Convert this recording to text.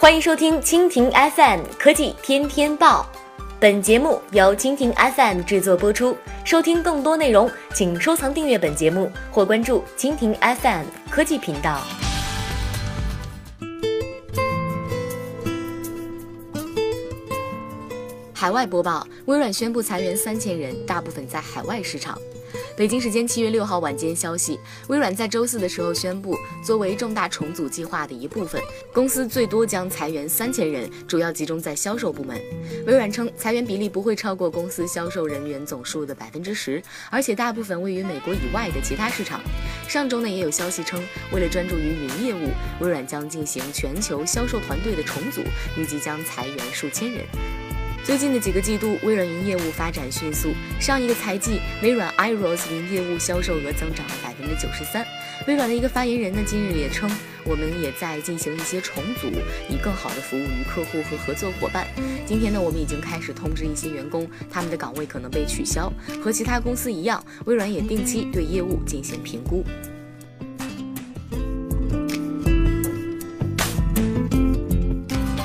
欢迎收听蜻蜓 FM 科技天天报，本节目由蜻蜓 FM 制作播出。收听更多内容，请收藏订阅本节目或关注蜻蜓 FM 科技频道。海外播报：微软宣布裁员三千人，大部分在海外市场。北京时间七月六号晚间消息，微软在周四的时候宣布，作为重大重组计划的一部分，公司最多将裁员三千人，主要集中在销售部门。微软称，裁员比例不会超过公司销售人员总数的百分之十，而且大部分位于美国以外的其他市场。上周呢，也有消息称，为了专注于云业务，微软将进行全球销售团队的重组，预计将裁员数千人。最近的几个季度，微软云业务发展迅速。上一个财季，微软 Iros 云业务销售额增长了百分之九十三。微软的一个发言人呢，今日也称，我们也在进行一些重组，以更好的服务于客户和合作伙伴。今天呢，我们已经开始通知一些员工，他们的岗位可能被取消。和其他公司一样，微软也定期对业务进行评估。